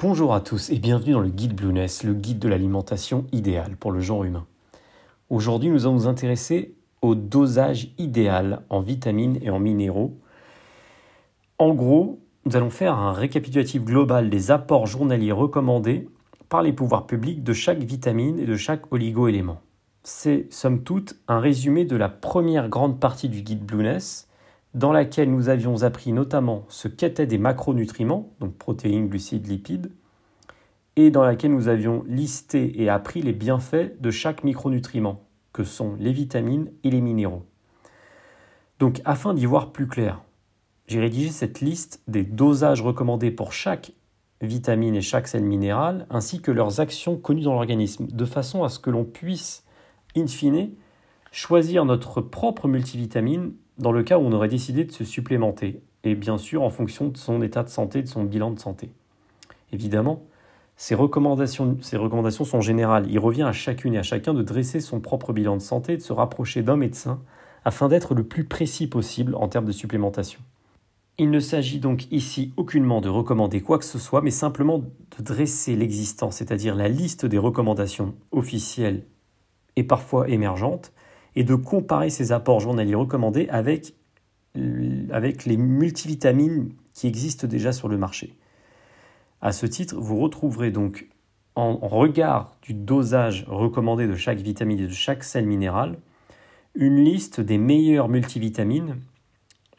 Bonjour à tous et bienvenue dans le guide Blueness, le guide de l'alimentation idéale pour le genre humain. Aujourd'hui, nous allons nous intéresser au dosage idéal en vitamines et en minéraux. En gros, nous allons faire un récapitulatif global des apports journaliers recommandés par les pouvoirs publics de chaque vitamine et de chaque oligo-élément. C'est, somme toute, un résumé de la première grande partie du guide Blueness, dans laquelle nous avions appris notamment ce qu'étaient des macronutriments, donc protéines, glucides, lipides, et dans laquelle nous avions listé et appris les bienfaits de chaque micronutriment, que sont les vitamines et les minéraux. Donc afin d'y voir plus clair, j'ai rédigé cette liste des dosages recommandés pour chaque vitamine et chaque sel minéral, ainsi que leurs actions connues dans l'organisme, de façon à ce que l'on puisse, in fine, choisir notre propre multivitamine dans le cas où on aurait décidé de se supplémenter, et bien sûr en fonction de son état de santé, de son bilan de santé. Évidemment, ces recommandations, ces recommandations sont générales. Il revient à chacune et à chacun de dresser son propre bilan de santé de se rapprocher d'un médecin afin d'être le plus précis possible en termes de supplémentation. Il ne s'agit donc ici aucunement de recommander quoi que ce soit, mais simplement de dresser l'existant, c'est-à-dire la liste des recommandations officielles et parfois émergentes, et de comparer ces apports journaliers recommandés avec, avec les multivitamines qui existent déjà sur le marché. À ce titre, vous retrouverez donc en regard du dosage recommandé de chaque vitamine et de chaque sel minéral, une liste des meilleures multivitamines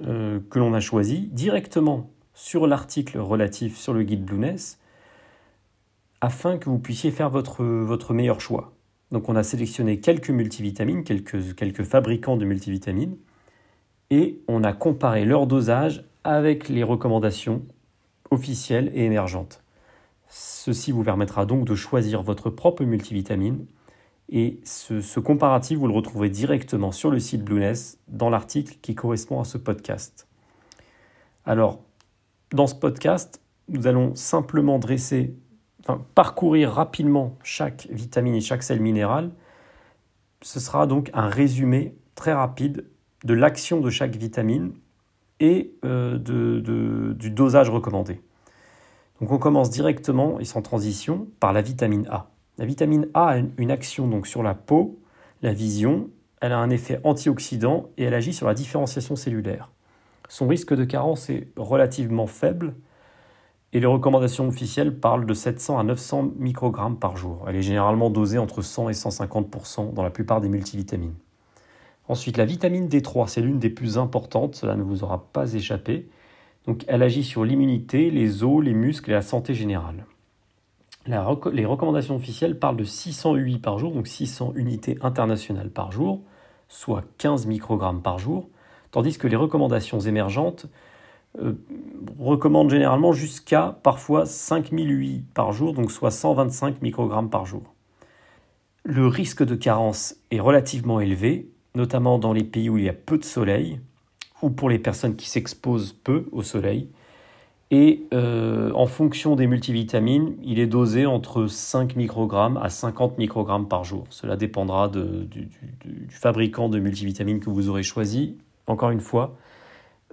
euh, que l'on a choisies directement sur l'article relatif sur le guide Blueness afin que vous puissiez faire votre, votre meilleur choix. Donc on a sélectionné quelques multivitamines, quelques, fabricants de multivitamines, et on a comparé leur dosage avec les recommandations officielle et émergente. Ceci vous permettra donc de choisir votre propre multivitamine et ce, comparatif, vous le retrouvez directement sur le site Blueness dans l'article qui correspond à ce podcast. Alors, dans ce podcast, nous allons simplement dresser, parcourir rapidement chaque vitamine et chaque sel minéral. Ce sera donc un résumé très rapide de l'action de chaque vitamine et euh, du dosage recommandé. Donc on commence directement et sans transition par la vitamine A. La vitamine A a une action donc sur la peau, la vision, elle a un effet antioxydant et elle agit sur la différenciation cellulaire. Son risque de carence est relativement faible et les recommandations officielles parlent de 700 à 900 microgrammes par jour. Elle est généralement dosée entre 100 et 150% dans la plupart des multivitamines. Ensuite, la vitamine D3, c'est l'une des plus importantes, cela ne vous aura pas échappé. Donc, elle agit sur l'immunité, les os, les muscles et la santé générale. les recommandations officielles parlent de 600 UI par jour, donc 600 unités internationales par jour, soit 15 microgrammes par jour, tandis que les recommandations émergentes euh, recommandent généralement jusqu'à parfois 5000 UI par jour, donc soit 125 microgrammes par jour. Le risque de carence est relativement élevé, notamment dans les pays où il y a peu de soleil ou pour les personnes qui s'exposent peu au soleil. Et euh, en fonction des multivitamines, il est dosé entre 5 microgrammes à 50 microgrammes par jour. Cela dépendra du, fabricant de multivitamines que vous aurez choisi. Encore une fois,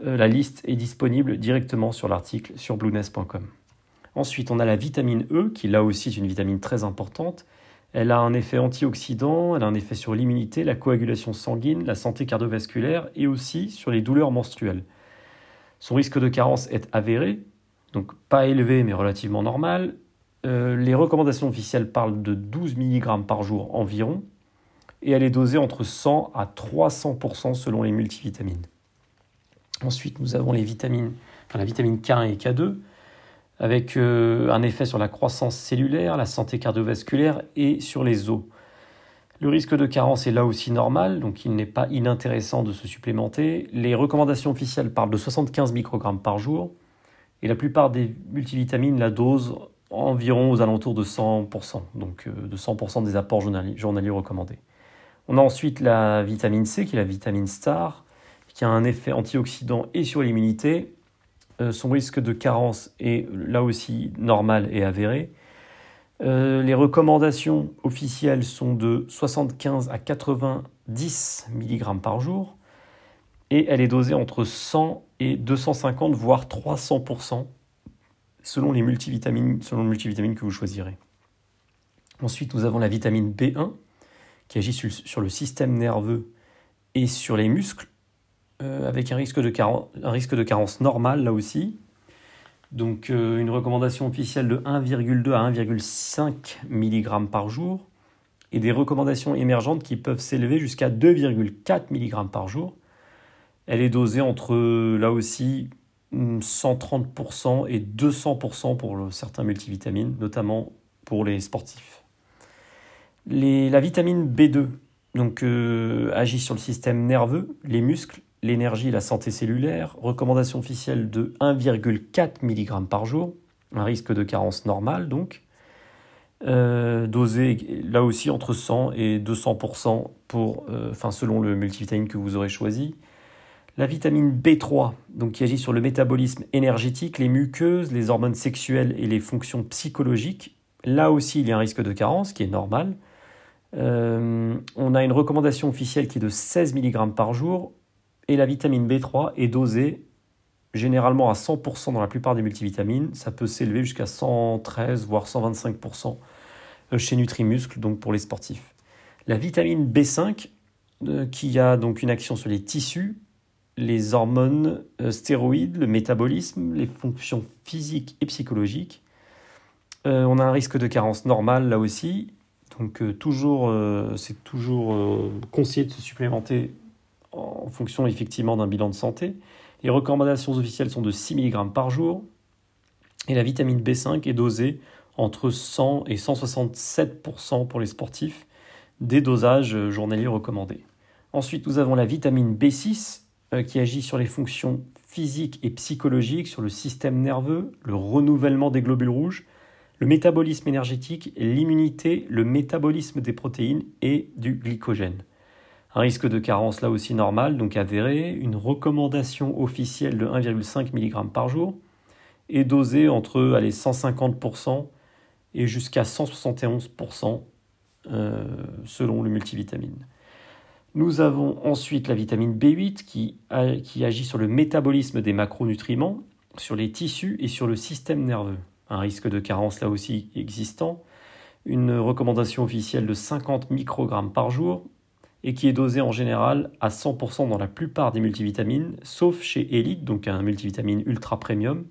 la liste est disponible directement sur l'article sur blueness.com. Ensuite, on a la vitamine E, qui là aussi est une vitamine très importante, elle a un effet antioxydant, elle a un effet sur l'immunité, la coagulation sanguine, la santé cardiovasculaire et aussi sur les douleurs menstruelles. Son risque de carence est avéré, donc pas élevé mais relativement normal. Euh, les recommandations officielles parlent de 12 mg par jour environ, et elle est dosée entre 100 à 300% selon les multivitamines. Ensuite, nous avons les vitamines, la vitamine K1 et K2 avec euh, un effet sur la croissance cellulaire, la santé cardiovasculaire et sur les os. Le risque de carence est là aussi normal, donc il n'est pas inintéressant de se supplémenter. Les recommandations officielles parlent de 75 microgrammes par jour, et la plupart des multivitamines la dose environ aux alentours de 100%, donc euh, de 100% des apports journaliers recommandés. On a ensuite la vitamine C, qui est la vitamine star, qui a un effet antioxydant et sur l'immunité, euh, son risque de carence est là aussi normal et avéré. Euh, les recommandations officielles sont de 75 à 90 mg par jour et elle est dosée entre 100 et 250 voire 300% selon les multivitamines, selon multivitamine que vous choisirez. Ensuite, nous avons la vitamine B1 qui agit sur le système nerveux et sur les muscles, euh, avec un risque, de carence, un normal là aussi. Donc euh, une recommandation officielle de 1,2 à 1,5 mg par jour et des recommandations émergentes qui peuvent s'élever jusqu'à 2,4 mg par jour. Elle est dosée entre, là aussi, 130% et 200% pour certains multivitamines, notamment pour les sportifs. la vitamine B2 donc, euh, agit sur le système nerveux, les muscles, l'énergie et la santé cellulaire. Recommandation officielle de 1,4 mg par jour, un risque de carence normal donc. Euh, dosé là aussi entre 100 et 200% pour, euh, selon le multivitamine que vous aurez choisi. La vitamine B3, donc qui agit sur le métabolisme énergétique, les muqueuses, les hormones sexuelles et les fonctions psychologiques. Là aussi, il y a un risque de carence qui est normal. Euh, on a une recommandation officielle qui est de 16 mg par jour et la vitamine B3 est dosée généralement à 100% dans la plupart des multivitamines. Ça peut s'élever jusqu'à 113 voire 125% euh, chez Nutrimuscle, donc pour les sportifs. La vitamine B5 euh, qui a donc une action sur les tissus, les hormones stéroïdes, le métabolisme, les fonctions physiques et psychologiques. on a un risque de carence normal là aussi. Donc euh, euh, c'est toujours euh, conseillé de se supplémenter en fonction effectivement d'un bilan de santé. Les recommandations officielles sont de 6 mg par jour et la vitamine B5 est dosée entre 100 et 167% pour les sportifs, des dosages journaliers recommandés. Ensuite, nous avons la vitamine B6 qui agit sur les fonctions physiques et psychologiques, sur le système nerveux, le renouvellement des globules rouges, le métabolisme énergétique, l'immunité, le métabolisme des protéines et du glycogène. Un risque de carence là aussi normal, donc avéré, une recommandation officielle de 1,5 mg par jour et dosée entre allez, 150% et jusqu'à 171% euh, selon le multivitamine. Nous avons ensuite la vitamine B8 qui, qui agit sur le métabolisme des macronutriments, sur les tissus et sur le système nerveux un risque de carence là aussi existant, une recommandation officielle de 50 microgrammes par jour et qui est dosée en général à 100% dans la plupart des multivitamines, sauf chez Elite, donc un multivitamine ultra premium,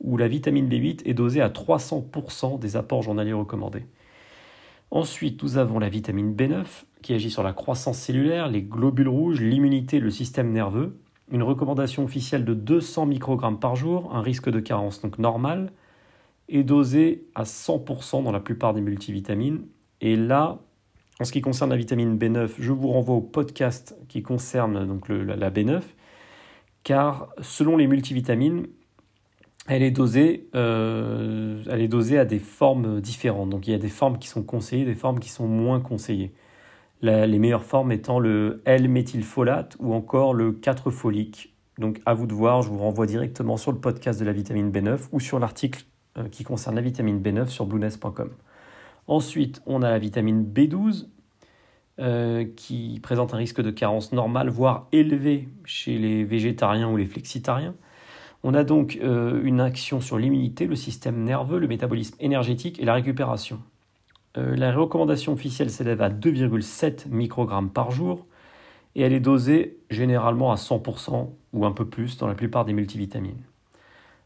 où la vitamine B8 est dosée à 300% des apports journaliers recommandés. Ensuite, nous avons la vitamine B9 qui agit sur la croissance cellulaire, les globules rouges, l'immunité, le système nerveux. Une recommandation officielle de 200 microgrammes par jour, un risque de carence donc normal, est dosé à 100% dans la plupart des multivitamines. Et là, en ce qui concerne la vitamine B9, je vous renvoie au podcast qui concerne donc la, B9, car selon les multivitamines, elle est, dosée, euh, elle est dosée à des formes différentes. Donc il y a des formes qui sont conseillées, des formes qui sont moins conseillées. les meilleures formes étant le L-méthylfolate ou encore le 4-folique. Donc à vous de voir, je vous renvoie directement sur le podcast de la vitamine B9 ou sur l'article euh, qui concerne la vitamine B9 sur blueness.com. Ensuite, on a la vitamine B12 euh, qui présente un risque de carence normal, voire élevé chez les végétariens ou les flexitariens. On a donc euh, une action sur l'immunité, le système nerveux, le métabolisme énergétique et la récupération. la recommandation officielle s'élève à 2,7 microgrammes par jour et elle est dosée généralement à 100% ou un peu plus dans la plupart des multivitamines.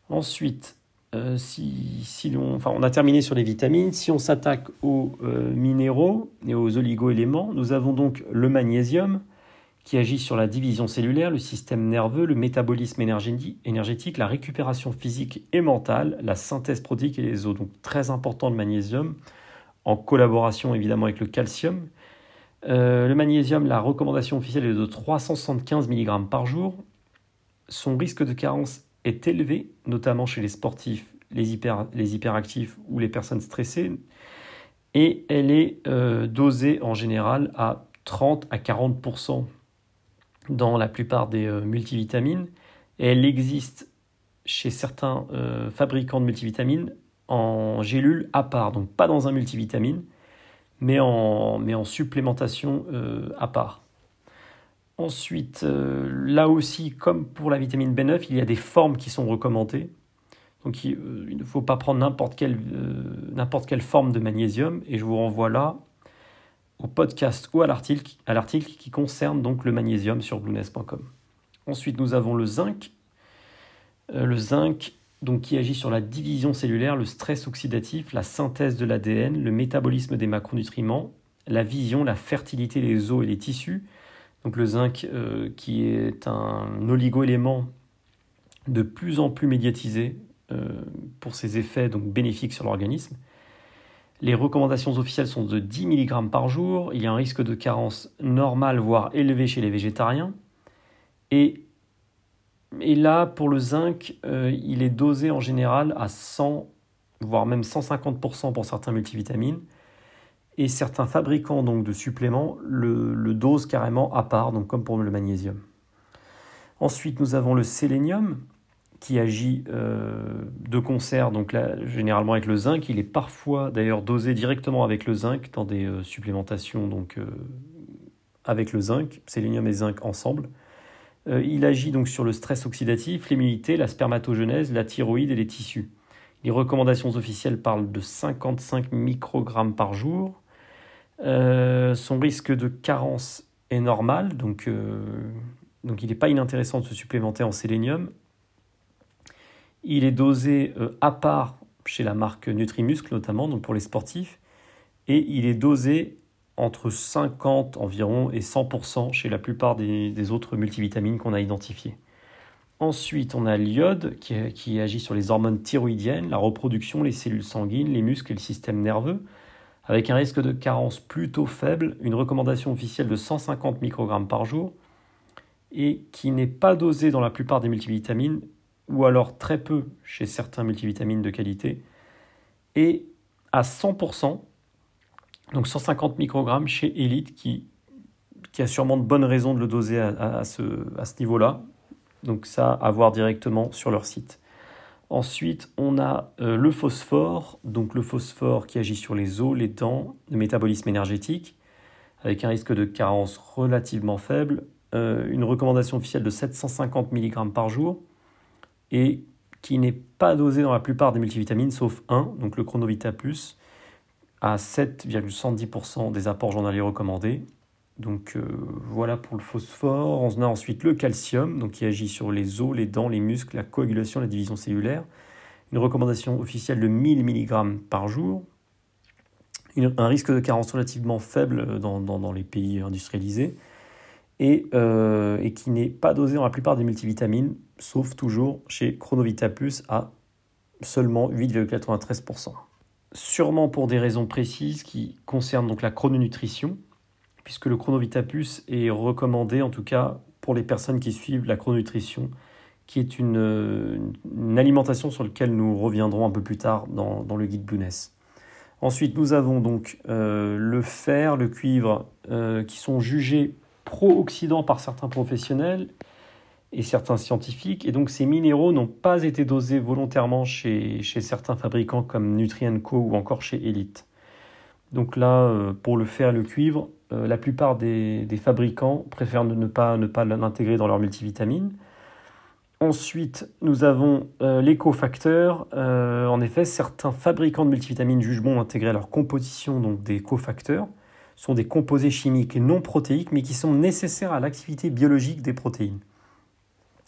Ensuite, euh, si, on a terminé sur les vitamines. Si on s'attaque aux euh, minéraux et aux oligo-éléments, nous avons donc le magnésium qui agit sur la division cellulaire, le système nerveux, le métabolisme énergétique, la récupération physique et mentale, la synthèse protéique et les os. Donc très important le magnésium, en collaboration évidemment avec le calcium. Euh, le magnésium, la recommandation officielle est de 375 mg par jour. Son risque de carence est élevé, notamment chez les sportifs, les, hyper, les hyperactifs ou les personnes stressées, et elle est euh, dosée en général à 30 à 40% dans la plupart des euh, multivitamines, et elle existe chez certains euh, fabricants de multivitamines en gélules à part, donc pas dans un multivitamine, mais en supplémentation à part. Ensuite, euh, là aussi, comme pour la vitamine B9, il y a des formes qui sont recommandées. Donc il, ne faut pas prendre n'importe quelle, n'importe quelle forme de magnésium. Et je vous renvoie là au podcast ou à l'article, à l'article qui concerne donc le magnésium sur blueness.com. Ensuite, nous avons le zinc. le zinc, donc qui agit sur la division cellulaire, le stress oxydatif, la synthèse de l'ADN, le métabolisme des macronutriments, la vision, la fertilité des os et les tissus. Donc le zinc euh, qui est un oligo-élément de plus en plus médiatisé euh, pour ses effets donc bénéfiques sur l'organisme. Les recommandations officielles sont de 10 mg par jour. Il y a un risque de carence normal, voire élevé chez les végétariens. Et et là, pour le zinc, euh, il est dosé en général à 100, voire même 150% pour certains multivitamines. Et certains fabricants donc, de suppléments le, dosent carrément à part, donc comme pour le magnésium. Ensuite, nous avons le sélénium qui agit euh, de concert, donc généralement avec le zinc. Il est parfois d'ailleurs dosé directement avec le zinc dans des euh, supplémentations donc, avec le zinc, sélénium et zinc ensemble. Euh, il agit donc sur le stress oxydatif, l'immunité, la spermatogenèse, la thyroïde et les tissus. Les recommandations officielles parlent de 55 microgrammes par jour. Euh, son risque de carence est normal, donc, euh, il n'est pas inintéressant de se supplémenter en sélénium. Il est dosé à part chez la marque Nutrimuscle notamment, donc pour les sportifs, et il est dosé entre 50 environ et 100% chez la plupart des, autres multivitamines qu'on a identifiées. Ensuite, on a l'iode qui, agit sur les hormones thyroïdiennes, la reproduction, les cellules sanguines, les muscles et le système nerveux, avec un risque de carence plutôt faible, une recommandation officielle de 150 microgrammes par jour, et qui n'est pas dosée dans la plupart des multivitamines, ou alors très peu chez certains multivitamines de qualité, et à 100% donc 150 microgrammes chez Elite qui, a sûrement de bonnes raisons de le doser à, ce, à ce niveau-là. Donc ça, à voir directement sur leur site. Ensuite, on a euh, le phosphore, donc le phosphore qui agit sur les os, les dents, le métabolisme énergétique, avec un risque de carence relativement faible, euh, une recommandation officielle de 750 mg par jour, et qui n'est pas dosé dans la plupart des multivitamines, sauf un, donc le Chronovita Plus, à 7,110% des apports journaliers recommandés. Donc euh, voilà pour le phosphore. On a ensuite le calcium, donc qui agit sur les os, les dents, les muscles, la coagulation, la division cellulaire. Une recommandation officielle de 1000 mg par jour. un risque de carence relativement faible dans, les pays industrialisés. Et, euh, et qui n'est pas dosé dans la plupart des multivitamines, sauf toujours chez Chronovita Plus à seulement 8,93% sûrement pour des raisons précises qui concernent donc la chrononutrition, puisque le chronovitapus est recommandé en tout cas pour les personnes qui suivent la chrononutrition, qui est une, alimentation sur laquelle nous reviendrons un peu plus tard dans, le guide Blueness. Ensuite, nous avons donc euh, le fer, le cuivre, euh, qui sont jugés pro-oxydants par certains professionnels et certains scientifiques. Et donc ces minéraux n'ont pas été dosés volontairement chez, certains fabricants comme Nutrien Co ou encore chez Elite. Donc là, euh, pour le fer et le cuivre, euh, la plupart des, fabricants préfèrent ne pas, l'intégrer dans leur multivitamine. Ensuite, nous avons euh, les cofacteurs. en effet, certains fabricants de multivitamines jugent bon d'intégrer à leur composition donc des cofacteurs. Ce sont des composés chimiques non protéiques, mais qui sont nécessaires à l'activité biologique des protéines.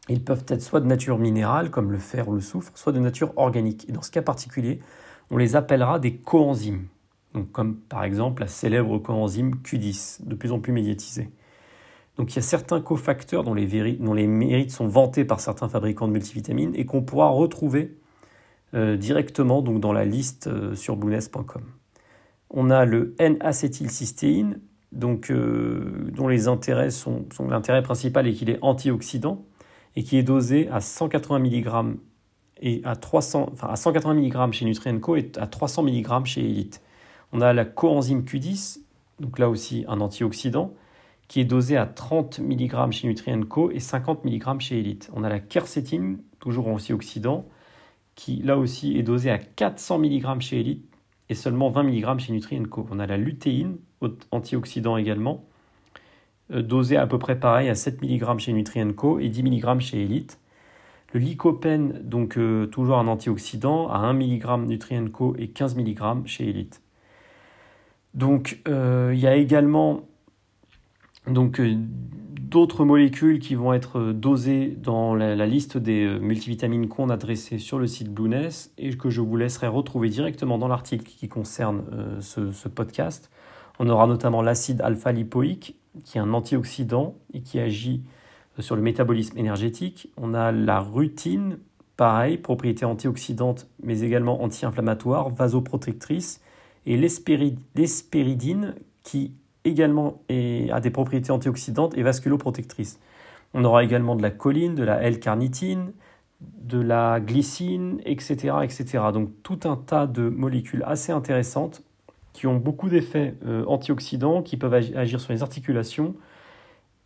Ils peuvent être soit de nature minérale, comme le fer ou le soufre, soit de nature organique. Et dans ce cas particulier, on les appellera des coenzymes. Donc, comme par exemple la célèbre coenzyme Q10, de plus en plus médiatisée. Donc il y a certains cofacteurs dont les, mérites sont vantés par certains fabricants de multivitamines et qu'on pourra retrouver euh, directement donc, dans la liste euh, sur blueness.com. On a le N-acétylcystéine, donc, euh, dont les intérêts sont, l'intérêt principal est qu'il est antioxydant et qui est dosé à 180 mg et à 300, enfin à 180 mg chez Nutrienco et à 300 mg chez Elite. On a la coenzyme Q10, donc là aussi un antioxydant, qui est dosé à 30 mg chez Nutrienco et 50 mg chez Elite. On a la quercétine, toujours antioxydant, qui là aussi est dosé à 400 mg chez Elite et seulement 20 mg chez Nutrienco. On a la lutéine, antioxydant également, euh, dosé à peu près pareil à 7 mg chez Nutrienco et 10 mg chez Elite. Le lycopène, donc euh, toujours un antioxydant, à 1 mg Nutrienco et 15 mg chez Elite. Donc euh, il y a également euh, d'autres molécules qui vont être dosées dans la, liste des multivitamines qu'on a dressées sur le site Blueness et que je vous laisserai retrouver directement dans l'article qui concerne ce, ce, podcast. On aura notamment l'acide alpha-lipoïque qui est un antioxydant et qui agit sur le métabolisme énergétique. On a la rutine, pareil, propriété antioxydante, mais également anti-inflammatoire, vasoprotectrice, et l'espéridine, qui également a des propriétés antioxydantes et vasculoprotectrices. On aura également de la choline, de la L-carnitine, de la glycine, etc., etc. Donc tout un tas de molécules assez intéressantes qui ont beaucoup d'effets euh, antioxydants, qui peuvent agir sur les articulations,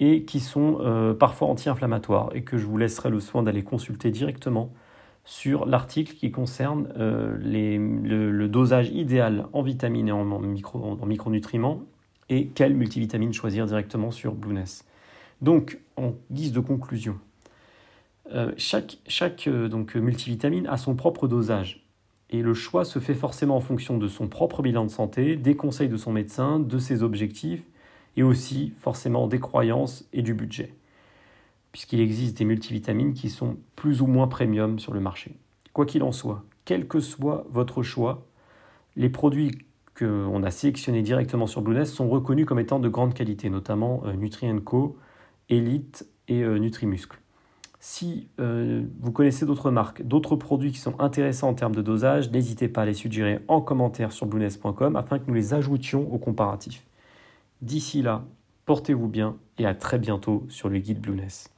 et qui sont euh, parfois anti-inflammatoires et que je vous laisserai le soin d'aller consulter directement sur l'article qui concerne euh, le, dosage idéal en vitamines et en, micro, en micronutriments et quelle multivitamine choisir directement sur Blueness. Donc, en guise de conclusion, euh, chaque, donc, multivitamine a son propre dosage et le choix se fait forcément en fonction de son propre bilan de santé, des conseils de son médecin, de ses objectifs et aussi forcément des croyances et du budget, puisqu'il existe des multivitamines qui sont plus ou moins premium sur le marché. Quoi qu'il en soit, quel que soit votre choix, les produits qu'on a sélectionnés directement sur Blueness sont reconnus comme étant de grande qualité, notamment euh, Nutrien-Co, Elite et euh, Nutrimuscle. Si euh, vous connaissez d'autres marques, d'autres produits qui sont intéressants en termes de dosage, n'hésitez pas à les suggérer en commentaire sur blueness.com afin que nous les ajoutions au comparatif. D'ici là, portez-vous bien et à très bientôt sur le guide Blueness.